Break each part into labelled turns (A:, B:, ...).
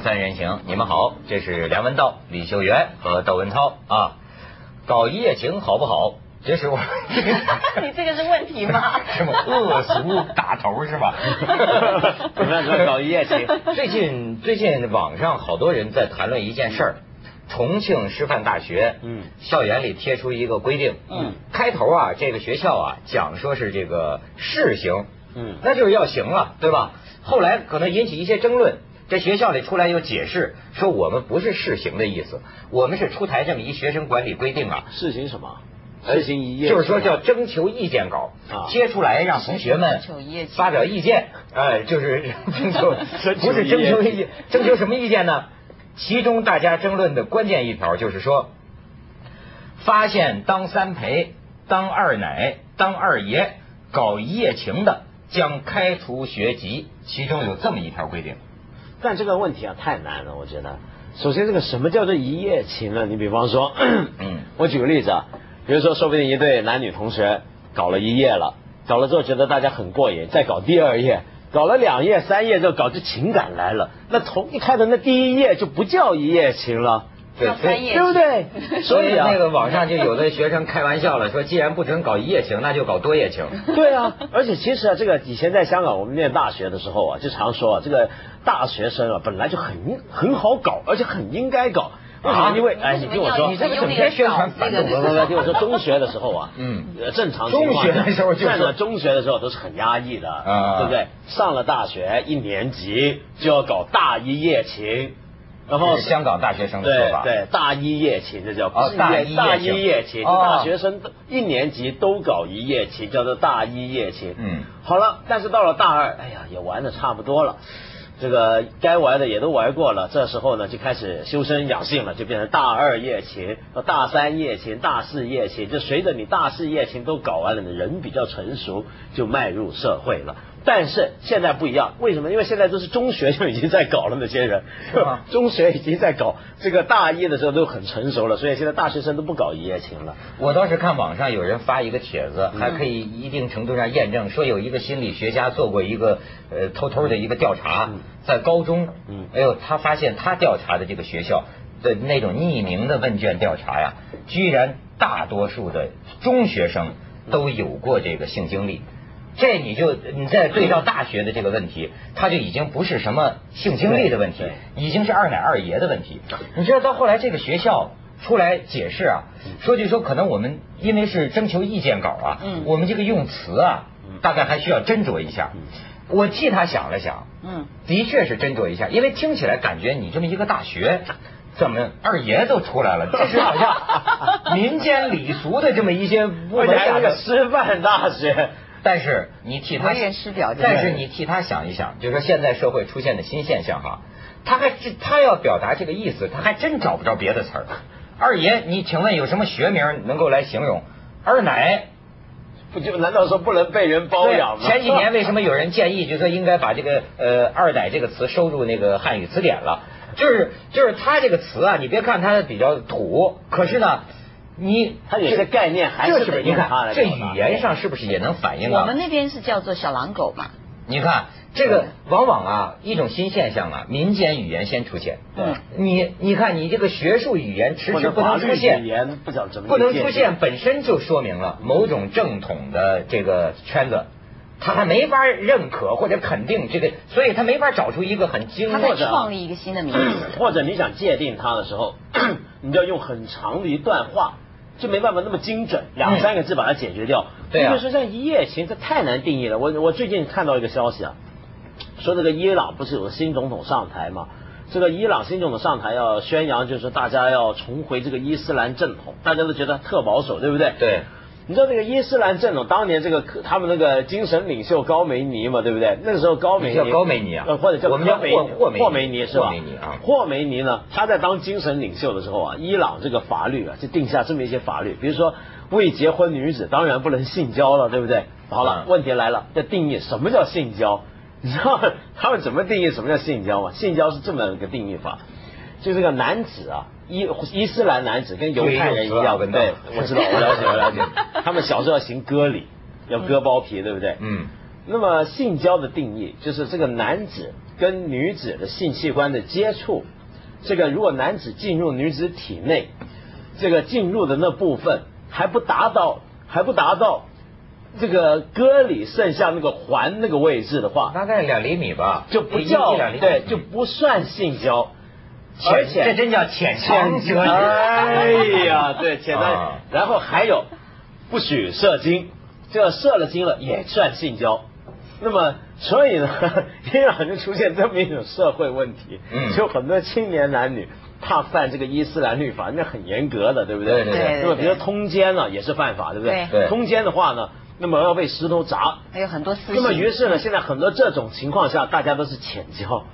A: 锵三人行，你们好，这是梁文道、李秀媛和窦文涛啊。搞一夜情好不好？这是我。
B: 你这个是问题吗？
A: 什么恶俗打头是吧？
C: 怎么样？说搞一夜情？
A: 最近最近网上好多人在谈论一件事儿，重庆师范大学嗯校园里贴出一个规定嗯开头啊这个学校啊讲说是这个试行嗯那就是要行了对吧？后来可能引起一些争论。这学校里出来又解释说，我们不是试行的意思，我们是出台这么一学生管理规定啊。
C: 试行什么？试行一页，
A: 就是说叫征求意见稿，贴出来让同学们发表意见。哎，就是 征求，不是征求意见，征求什么意见呢？其中大家争论的关键一条就是说，发现当三陪、当二奶、当二爷搞一夜情的，将开除学籍。其中有这么一条规定。
C: 但这个问题啊太难了，我觉得。首先，这个什么叫做一夜情呢？你比方说，嗯，我举个例子啊，比如说，说不定一对男女同学搞了一夜了，搞了之后觉得大家很过瘾，再搞第二夜，搞了两夜、三夜，之后搞出情感来了。那从一开头那第一夜就不叫一夜情了。
B: 对，
C: 对不对？
A: 所以那个网上就有的学生开玩笑了，说既然不准搞一夜情，那就搞多夜情。
C: 对啊，而且其实啊，这个以前在香港我们念大学的时候啊，就常说啊，这个大学生啊本来就很很好搞，而且很应该搞。
B: 为什么，
C: 因为哎，你听我说，
A: 你这个整天宣传反动，
C: 不不听我说，中学的时候啊，嗯，正常
A: 中学的时候，
C: 上了中学的时候都是很压抑的，对不对？上了大学一年级就要搞大一夜情。
A: 然后香港大学生的说法，
C: 对大一夜情，这叫
A: 大一
C: 大一夜情，大学生一年级都搞一夜情，叫做大一夜情。嗯，好了，但是到了大二，哎呀，也玩的差不多了，这个该玩的也都玩过了，这时候呢就开始修身养性了，就变成大二夜情、大三夜情、大四夜情，就随着你大四夜情都搞完了，你人比较成熟，就迈入社会了。但是现在不一样，为什么？因为现在都是中学就已经在搞了，那些人，中学已经在搞，这个大一的时候都很成熟了，所以现在大学生都不搞一夜情了。
A: 我当时看网上有人发一个帖子，还可以一定程度上验证，说有一个心理学家做过一个呃偷偷的一个调查，在高中，嗯，哎呦，他发现他调查的这个学校的那种匿名的问卷调查呀，居然大多数的中学生都有过这个性经历。这你就你再对照大学的这个问题，他就已经不是什么性经历的问题，已经是二奶二爷的问题。你知道到后来这个学校出来解释啊，说句说可能我们因为是征求意见稿啊，我们这个用词啊，大概还需要斟酌一下。我替他想了想，嗯，的确是斟酌一下，因为听起来感觉你这么一个大学，怎么二爷都出来了？这是好像 民间礼俗的这么一些不文雅的
C: 师范大学。
A: 但是你替他，但是你替他想一想，就是说现在社会出现的新现象哈，他还他要表达这个意思，他还真找不着别的词儿。二爷，你请问有什么学名能够来形容？二奶，
C: 不就难道说不能被人包养吗？
A: 前几年为什么有人建议，就说应该把这个呃二奶这个词收入那个汉语词典了？就是就是他这个词啊，你别看它比较土，可是呢。你
C: 它有些概念还是
A: 你看这语言上是不是也能反映啊？
B: 我们那边是叫做小狼狗嘛。
A: 你看这个往往啊一种新现象啊，民间语言先出现。对。你你看你这个学术语言迟迟不能出现，
C: 语言不讲怎么
A: 不能出现，本身就说明了某种正统的这个圈子，他还没法认可或者肯定这个，所以他没法找出一个很精
B: 或者创立一个新的名字，
C: 或者你想界定它的时候，你就要用很长的一段话。就没办法那么精准，两三个字把它解决掉。
A: 对啊，
C: 就是像一夜情，这太难定义了。我我最近看到一个消息啊，说这个伊朗不是有个新总统上台嘛？这个伊朗新总统上台要宣扬，就是大家要重回这个伊斯兰正统，大家都觉得特保守，对不对？
A: 对。
C: 你知道这个伊斯兰正统当年这个他们那个精神领袖高梅尼嘛，对不对？那个时候高梅尼
A: 叫高梅尼啊，
C: 或者叫
A: 我们叫霍霍
C: 霍梅尼是吧？
A: 霍梅尼啊，
C: 霍梅尼呢，他在当精神领袖的时候啊，伊朗这个法律啊就定下这么一些法律，比如说未结婚女子当然不能性交了，对不对？好了，问题来了，要定义什么叫性交？你知道他们怎么定义什么叫性交吗？性交是这么一个定义法，就这个男子啊。伊伊斯兰男子跟犹太人一样，对，我知道，我了解，我了解。他们小时候要行割礼，要割包皮，对不对？嗯。那么性交的定义就是这个男子跟女子的性器官的接触，这个如果男子进入女子体内，这个进入的那部分还不达到还不达到这个割礼剩下那个环那个位置的话，
A: 大概两厘米吧，
C: 就不叫对就不算性交，
A: 而且这真叫浅尝辄止。
C: 哎呀，对，浅尝。然后还有不许射精，这射了精了也算性交。那么，所以呢，伊朗就出现这么一种社会问题，就很多青年男女怕犯这个伊斯兰律法，那很严格的，对不
A: 对？对
B: 对。
C: 那么，比如通奸呢，也是犯法，对不对？
B: 对。
C: 通奸的话呢，那么要被石头砸。
B: 还有很多私
C: 那么，于是呢，现在很多这种情况下，大家都是浅交，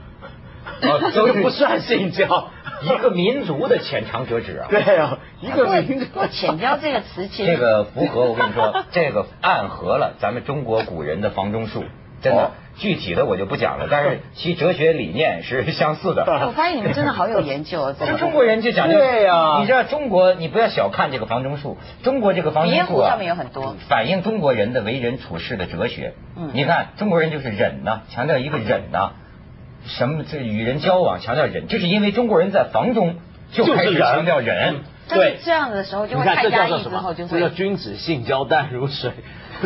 A: 都
C: 不算性交，
A: 一个民族的浅尝辄止啊。
C: 对啊，一个民族。
B: 浅交这个词，其
A: 实这个符合我跟你说，这个暗合了咱们中国古人的房中术。真的，具体的我就不讲了，但是其哲学理念是相似的。
B: 我发现你们真的好有研究，
A: 就中国人就讲究。
C: 对呀，
A: 你知道中国，你不要小看这个房中术，中国这个房中术
B: 啊，上面有很多
A: 反映中国人的为人处事的哲学。嗯，你看中国人就是忍呐，强调一个忍呐，什么这与人交往强调忍，就是因为中国人在房中就开始强调忍。
B: 对，这样的时候就会太压抑，之后就会。
C: 这叫君子性交淡如水。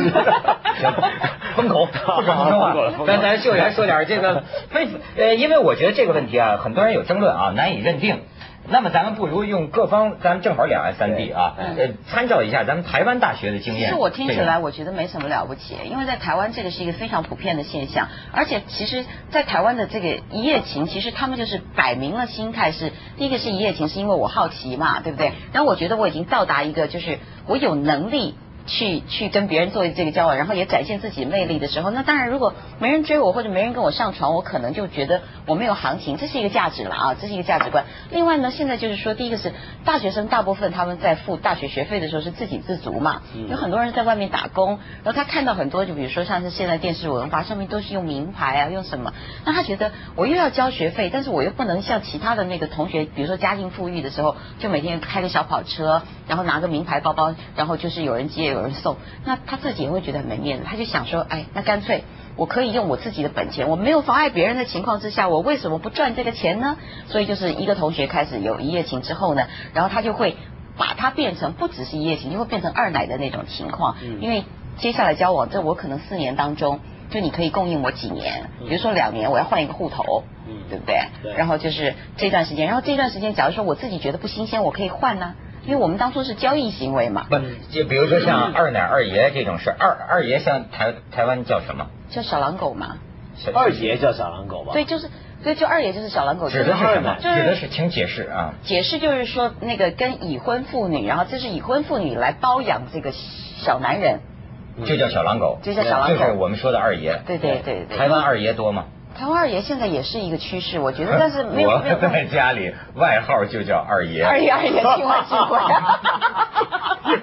A: 封口，不说话。咱咱秀媛说点这个非呃，因为我觉得这个问题啊，很多人有争论啊，难以认定。那么咱们不如用各方，咱们正好两岸三地啊，呃，参照一下咱们台湾大学的经验。
B: 其实我听起来我觉得没什么了不起，因为在台湾这个是一个非常普遍的现象，而且其实，在台湾的这个一夜情，其实他们就是摆明了心态是，第一个是一夜情，是因为我好奇嘛，对不对？然后我觉得我已经到达一个，就是我有能力。去去跟别人做这个交往，然后也展现自己魅力的时候，那当然如果没人追我或者没人跟我上床，我可能就觉得我没有行情，这是一个价值了啊，这是一个价值观。另外呢，现在就是说，第一个是大学生大部分他们在付大学学费的时候是自给自足嘛，有很多人在外面打工，然后他看到很多就比如说像是现在电视文化上面都是用名牌啊，用什么，那他觉得我又要交学费，但是我又不能像其他的那个同学，比如说家境富裕的时候，就每天开个小跑车，然后拿个名牌包包，然后就是有人接有人送。那他自己也会觉得很没面子，他就想说，哎，那干脆我可以用我自己的本钱，我没有妨碍别人的情况之下，我为什么不赚这个钱呢？所以就是一个同学开始有一夜情之后呢，然后他就会把它变成不只是一夜情，就会变成二奶的那种情况。因为接下来交往，这我可能四年当中，就你可以供应我几年，比如说两年，我要换一个户头，对不对？然后就是这段时间，然后这段时间，假如说我自己觉得不新鲜，我可以换呢。因为我们当初是交易行为嘛，
A: 不就比如说像二奶二爷这种事，二二爷像台台湾叫什么？
B: 叫小狼狗嘛。
C: 二爷叫小狼狗吧？
B: 对，就是所以，就二爷就是小狼狗。
A: 指的是什么？指的是，请解释啊。
B: 解释就是说，那个跟已婚妇女，然后这是已婚妇女来包养这个小男人，
A: 就叫小狼狗，
B: 就叫小狼狗，
A: 就是我们说的二爷。
B: 对对对对。
A: 台湾二爷多吗？
B: 台湾二爷现在也是一个趋势，我觉得，但是没有。我
A: 在家里外号就叫二爷。
B: 二爷二爷，听话听话。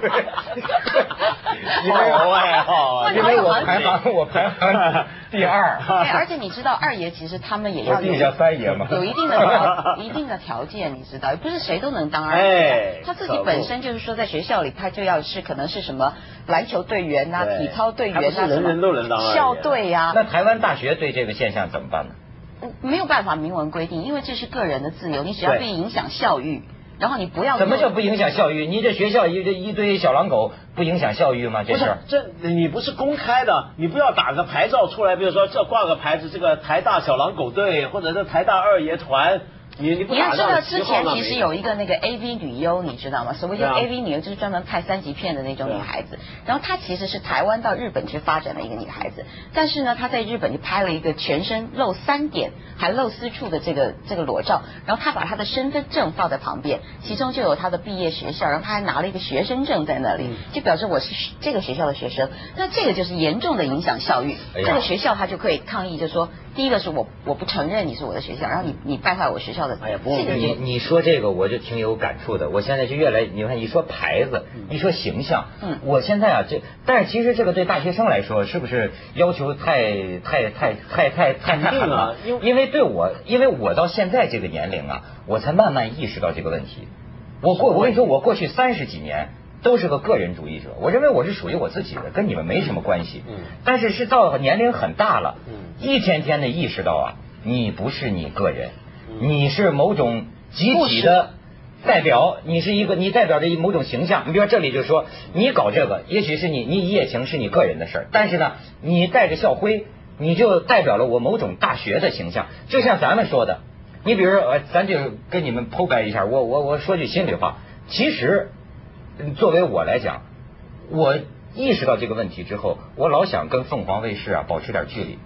C: 因为外号，
A: 因为我排行我排行第二。
B: 对，而且你知道二爷其实他们也要
A: 有叫三爷嘛，
B: 有一定的条一定的条件，你知道，不是谁都能当二爷。他自己本身就是说，在学校里他就要是可能是什么篮球队员呐、体操队员呐，
C: 人人都能当
B: 校队呀。
A: 那台湾大学对这个现象怎么办呢？
B: 没有办法明文规定，因为这是个人的自由，你只要不影响校誉。然后你不要
A: 什么叫不影响校誉？你这学校一这一堆小狼狗不影响校誉吗？这
C: 是这你不是公开的，你不要打个牌照出来，比如说这挂个牌子，这个台大小狼狗队或者是台大二爷团。你你
B: 要知道之前其实有一个那个 A V 女优，你知道吗？所谓叫 A V 女优，就是专门拍三级片的那种女孩子。然后她其实是台湾到日本去发展的一个女孩子，但是呢，她在日本就拍了一个全身露三点还露私处的这个这个裸照。然后她把她的身份证放在旁边，其中就有她的毕业学校，然后她还拿了一个学生证在那里，就表示我是这个学校的学生。那这个就是严重的影响校誉，这个学校他就可以抗议，就说。第一个是我我不承认你是我的学校，然后你你败坏我学校的。
A: 哎呀，不，你你说这个我就挺有感触的。我现在就越来，你看一说牌子，一说形象，嗯，我现在啊这，但是其实这个对大学生来说是不是要求太太太太太太太狠了？因因为对我，因为我到现在这个年龄啊，我才慢慢意识到这个问题。我过我跟你说，我过去三十几年都是个个人主义者。我认为我是属于我自己的，跟你们没什么关系。嗯。但是是到年龄很大了，嗯，一天天的意识到啊，你不是你个人，你是某种集体的代表，你是一个，你代表着某种形象。你比如说这里就说，你搞这个，也许是你你一夜情是你个人的事儿，但是呢，你带着校徽，你就代表了我某种大学的形象。就像咱们说的，你比如说，咱就跟你们剖白一下，我我我说句心里话，其实。作为我来讲，我意识到这个问题之后，我老想跟凤凰卫视啊保持点距离。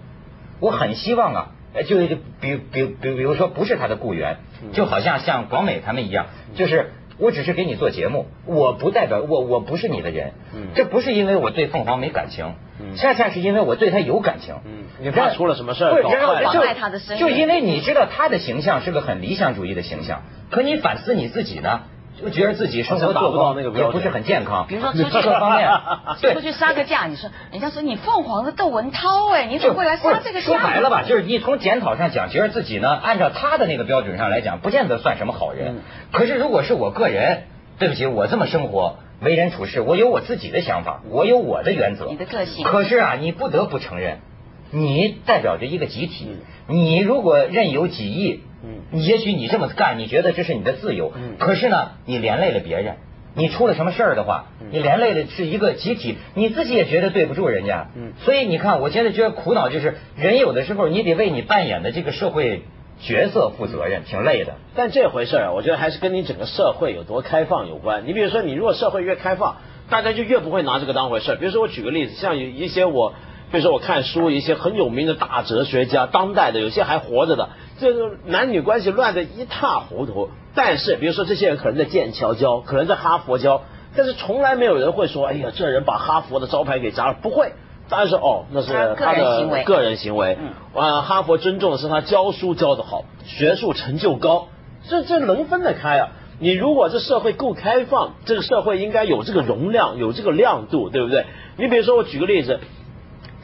A: 我很希望啊，就比比比比如说不是他的雇员，就好像像广美他们一样，就是我只是给你做节目，我不代表我我不是你的人。这不是因为我对凤凰没感情，恰恰是因为我对他有感情。
C: 你怕出了什么事儿？
A: 就因为你知道他的形象是个很理想主义的形象，可你反思你自己呢？就觉得自己生活做不到那个也不是很健康。
B: 比如说出去各方面，出去杀个价，你说人家说你凤凰的窦文涛哎，你怎么会来杀这个价？
A: 说白了吧，就是你从检讨上讲，觉得自己呢，按照他的那个标准上来讲，不见得算什么好人。可是如果是我个人，对不起，我这么生活，为人处事，我有我自己的想法，我有我的原则。
B: 你的个性。
A: 可是啊，你不得不承认，你代表着一个集体，你如果任由己意。嗯，也许你这么干，你觉得这是你的自由。嗯，可是呢，你连累了别人，你出了什么事儿的话，你连累的是一个集体，你自己也觉得对不住人家。嗯，所以你看，我现在觉得苦恼就是，人有的时候你得为你扮演的这个社会角色负责任，挺累的。
C: 但这回事儿，我觉得还是跟你整个社会有多开放有关。你比如说，你如果社会越开放，大家就越不会拿这个当回事儿。比如说，我举个例子，像有一些我。比如说，我看书，一些很有名的大哲学家，当代的有些还活着的，这个男女关系乱得一塌糊涂。但是，比如说这些人可能在剑桥教，可能在哈佛教，但是从来没有人会说：“哎呀，这人把哈佛的招牌给砸了。”不会，当然是哦，那是他的个人行为。啊，哈佛尊重的是他教书教得好，学术成就高，这这能分得开啊？你如果这社会够开放，这个社会应该有这个容量，有这个亮度，对不对？你比如说，我举个例子。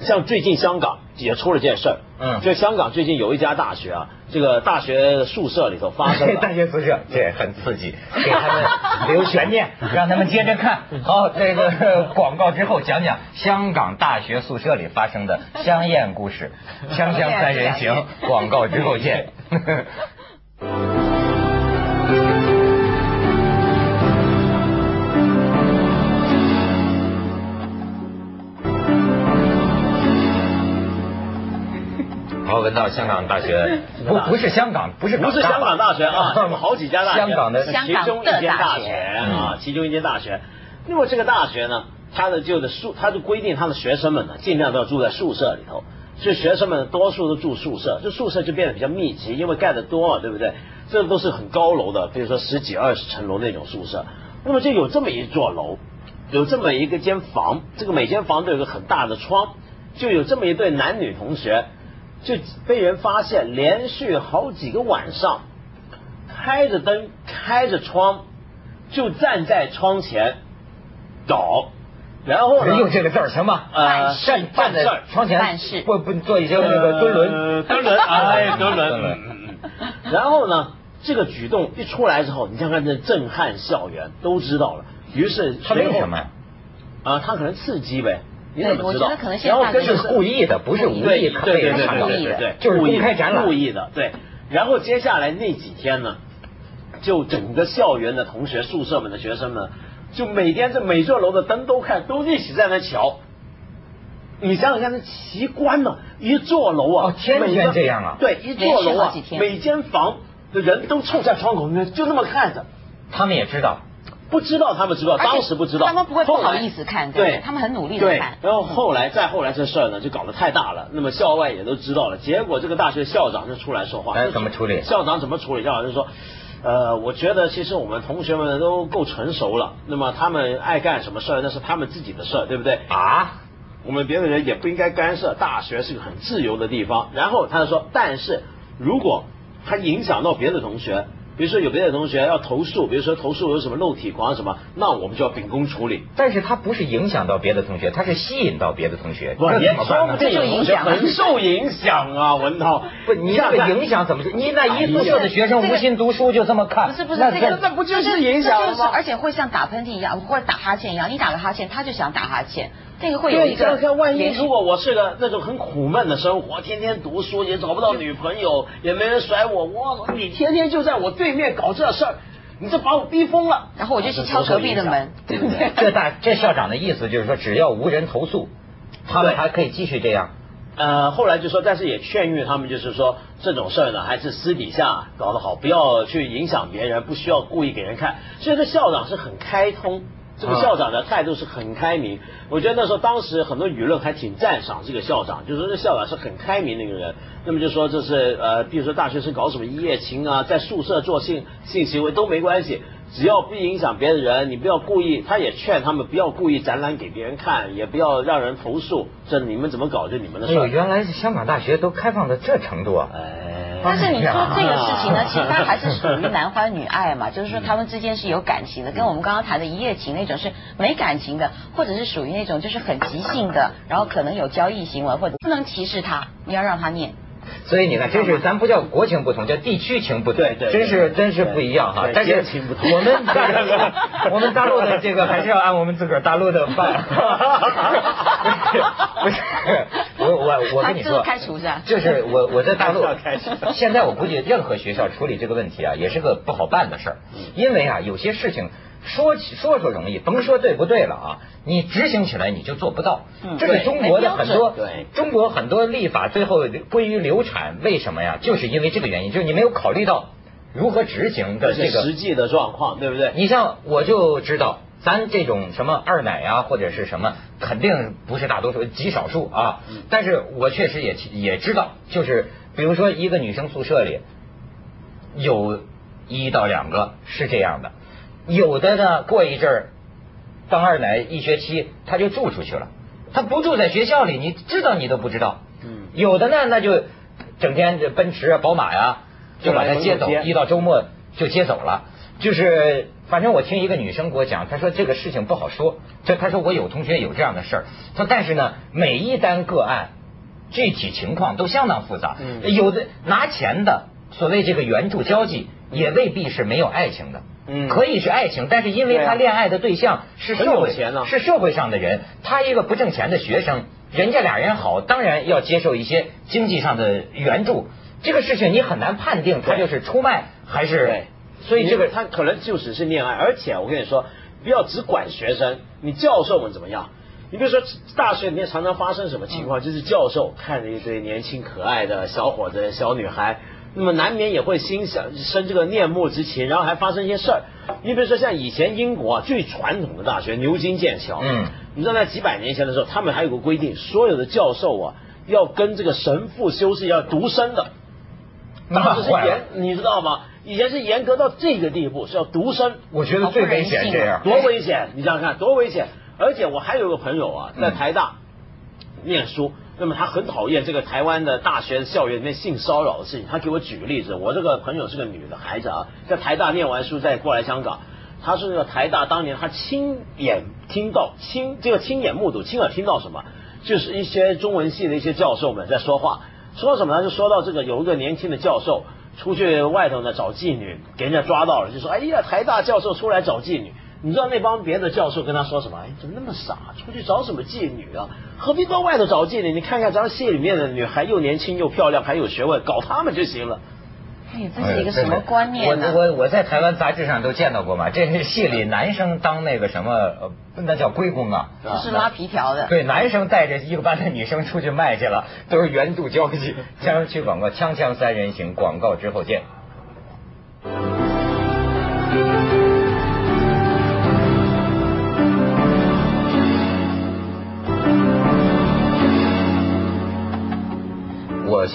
C: 像最近香港也出了件事儿，嗯，就香港最近有一家大学啊，这个大学宿舍里头发生
A: 大学宿舍这很刺激，给他们留悬念，让他们接着看好这个 广告之后讲讲香港大学宿舍里发生的香艳故事，香香三人行，广告之后见。好，闻到香港大学 不不是香港，不是
C: 不是香港大学啊，好几家大学，
A: 香港的
C: 其中一间大学啊，其中一间大学。那么这个大学呢，它的就的宿，它就规定它的学生们呢，尽量都要住在宿舍里头。所以学生们多数都住宿舍，这宿舍就变得比较密集，因为盖的多嘛，对不对？这都是很高楼的，比如说十几二十层楼那种宿舍。那么就有这么一座楼，有这么一个间房，这个每间房都有个很大的窗，就有这么一对男女同学。就被人发现，连续好几个晚上，开着灯，开着窗，就站在窗前搞，然后
A: 呢？用这个字儿行吗？
B: 呃，
A: 站站在窗前
B: 办事，
A: 不不做一些那个蹲轮，
C: 蹲轮，哎，蹲轮。然后呢，这个举动一出来之后，你看看这震撼校园，都知道了。于是
A: 他为什么？
C: 啊，他可能刺激呗。
B: 对，我觉得可能现在
A: 是故意的，不是无意对
C: 对对对对
A: 对，就是公开展览，
C: 故意的。对，然后接下来那几天呢，就整个校园的同学、宿舍们的学生们，就每天这每座楼的灯都看，都一起在那瞧。你想想看，那奇观呢？一座楼啊，
A: 天天这样啊，
C: 对，一座楼啊，每间房的人都冲在窗口里面，就那么看着。
A: 他们也知道。
C: 不知道他们知道，当时不知道，
B: 他们不会不好意思看，对，他们很努力的看。
C: 然后后来再后来这事儿呢，就搞得太大了，那么校外也都知道了。结果这个大学校长就出来说话，
A: 哎，怎么处理？
C: 校长怎么处理？校长就说，呃，我觉得其实我们同学们都够成熟了，那么他们爱干什么事儿，那是他们自己的事儿，对不对？
A: 啊，
C: 我们别的人也不应该干涉。大学是个很自由的地方。然后他就说，但是如果他影响到别的同学。比如说有别的同学要投诉，比如说投诉有什么漏体狂什么，那我们就要秉公处理。
A: 但是他不是影响到别的同学，他是吸引到别的同学，
C: 这
A: 怎么办呢？
B: 这就影响
C: 很受影响啊，文涛。
A: 不，你这个影响怎么？你那一宿舍的学生无心读书就这么看？
B: 不是不是，这个
C: 那不就是影响吗？
B: 而且会像打喷嚏一样，或者打哈欠一样，你打个哈欠，他就想打哈欠。这个会有一
C: 个，看万一如果我是个那种很苦闷的生活，天天读书也找不到女朋友，也没人甩我，我你天天就在我对面搞这事儿，你这把我逼疯了。
B: 然后我就去敲隔壁的门，对不对？
A: 这大这校长的意思就是说，只要无人投诉，他们还可以继续这样。
C: 呃，后来就说，但是也劝喻他们，就是说这种事儿呢，还是私底下搞得好，不要去影响别人，不需要故意给人看。所以这校长是很开通。这个校长的态度是很开明，我觉得那时候当时很多舆论还挺赞赏这个校长，就是说这校长是很开明的一个人。那么就说这是呃，比如说大学生搞什么一夜情啊，在宿舍做性性行为都没关系，只要不影响别的人，你不要故意。他也劝他们不要故意展览给别人看，也不要让人投诉。这你们怎么搞就你们的事。
A: 原来是香港大学都开放到这程度啊！哎。
B: 但是你说这个事情呢，其实它还是属于男欢女爱嘛，就是说他们之间是有感情的，跟我们刚刚谈的一夜情那种是没感情的，或者是属于那种就是很即兴的，然后可能有交易行为，或者不能歧视他，你要让他念。
A: 所以你看，真是咱不叫国情不同，叫地区情不同，
C: 对对，
A: 真是真是不一样哈。但是我们大陆，我们大陆的这个还是要按我们自个儿大陆的办。不是，我我我跟你说，
B: 开除是吧？
A: 就是我我在大陆，现在我估计任何学校处理这个问题啊，也是个不好办的事儿，因为啊，有些事情。说起说说容易，甭说对不对了啊！你执行起来你就做不到。这是中国的很多，中国很多立法最后归于流产，为什么呀？就是因为这个原因，就是你没有考虑到如何执行的这个
C: 实际的状况，对不对？
A: 你像我就知道，咱这种什么二奶啊，或者是什么，肯定不是大多数，极少数啊。但是我确实也也知道，就是比如说一个女生宿舍里有一到两个是这样的。有的呢，过一阵儿当二奶一学期，他就住出去了。他不住在学校里，你知道你都不知道。嗯。有的呢，那就整天这奔驰啊、宝马呀，就把他接走，一到周末就接走了。就是反正我听一个女生给我讲，她说这个事情不好说。这她说我有同学有这样的事儿。说但是呢，每一单个案具体情况都相当复杂。嗯。有的拿钱的，所谓这个援助交际，也未必是没有爱情的。嗯，可以是爱情，但是因为他恋爱的对象是社会是社会上的人，他一个不挣钱的学生，人家俩人好，当然要接受一些经济上的援助。这个事情你很难判定他就是出卖还是，
C: 所以这个他可能就只是恋爱。而且我跟你说，不要只管学生，你教授们怎么样？你比如说大学里面常常发生什么情况，就是教授看着一堆年轻可爱的小伙子、小女孩。那么难免也会心想生这个念慕之情，然后还发生一些事儿。你比如说像以前英国啊最传统的大学牛津、剑桥，嗯，你知道在几百年前的时候，他们还有个规定，所有的教授啊要跟这个神父修士要独身的，当时是严，你知道吗？以前是严格到这个地步，是要独身。
A: 我觉得最危险这样，
C: 多危险！你想想看，多危险！而且我还有个朋友啊，在台大念书。那么他很讨厌这个台湾的大学校园里面性骚扰的事情。他给我举个例子，我这个朋友是个女的孩子啊，在台大念完书再过来香港。他是那个台大当年他亲眼听到亲这个亲眼目睹亲耳听到什么，就是一些中文系的一些教授们在说话，说什么呢？就说到这个有一个年轻的教授出去外头呢找妓女，给人家抓到了，就说哎呀台大教授出来找妓女。你知道那帮别的教授跟他说什么？哎，怎么那么傻？出去找什么妓女啊？何必到外头找妓女？你看看咱戏里面的女孩，又年轻又漂亮，还有学问，搞他们就行了。
B: 哎，这是一个什么观念
A: 呢？我我我在台湾杂志上都见到过嘛。这是戏里男生当那个什么，呃，那叫龟公啊，
B: 是拉皮条的。
A: 对，男生带着一个班的女生出去卖去了，都是原度交际。锵锵广告，锵锵三人行，广告之后见。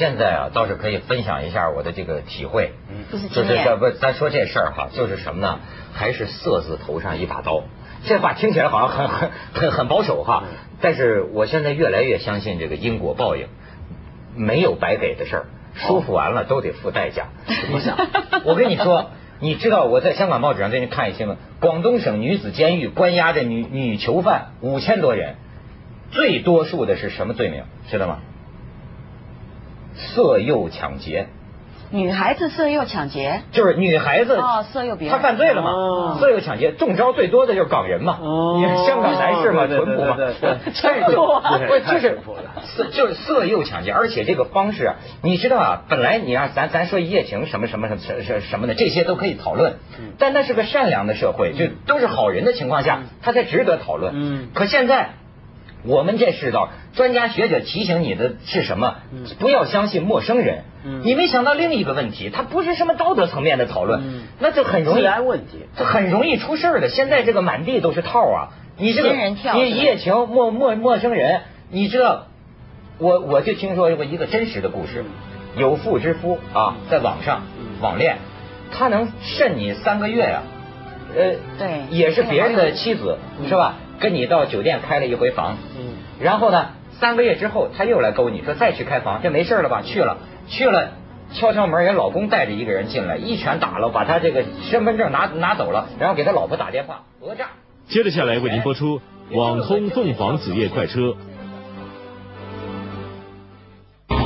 A: 现在啊，倒是可以分享一下我的这个体会，
B: 就是
A: 这不，咱说这事儿哈，就是什么呢？还是色字头上一把刀。这话听起来好像很很很很保守哈，但是我现在越来越相信这个因果报应，没有白给的事儿，舒服完了都得付代价。我跟你说。你知道我在香港报纸上最近看一新闻，广东省女子监狱关押着女女囚犯五千多人，最多数的是什么罪名？知道吗？色诱抢劫。
B: 女孩子色诱抢劫，
A: 就是女孩子
B: 哦，色诱别人，
A: 她犯罪了嘛？色诱抢劫，中招最多的就是港人嘛，你看香港男士嘛，淳朴嘛，
B: 太多，
A: 不 就是色就是色诱抢劫，而且这个方式，你知道啊，本来你让咱咱说一夜情什么什么什什什么的，这些都可以讨论，但那是个善良的社会，就都是好人的情况下，他才值得讨论。嗯，可现在。我们这世道，专家学者提醒你的是什么？不要相信陌生人。你没想到另一个问题，它不是什么道德层面的讨论，那就很容易
C: 问题，
A: 这很容易出事的。现在这个满地都是套啊！你这个你一夜情陌陌陌生人，你知道？我我就听说过一个真实的故事，有妇之夫啊，在网上网恋，他能慎你三个月呀？
B: 呃，对，
A: 也是别人的妻子，是吧？跟你到酒店开了一回房，嗯，然后呢，三个月之后他又来勾你说再去开房，这没事了吧？去了，去了，敲敲门，人老公带着一个人进来，一拳打了，把他这个身份证拿拿走了，然后给他老婆打电话讹诈。
D: 接着下来为您播出网通凤凰子夜快车。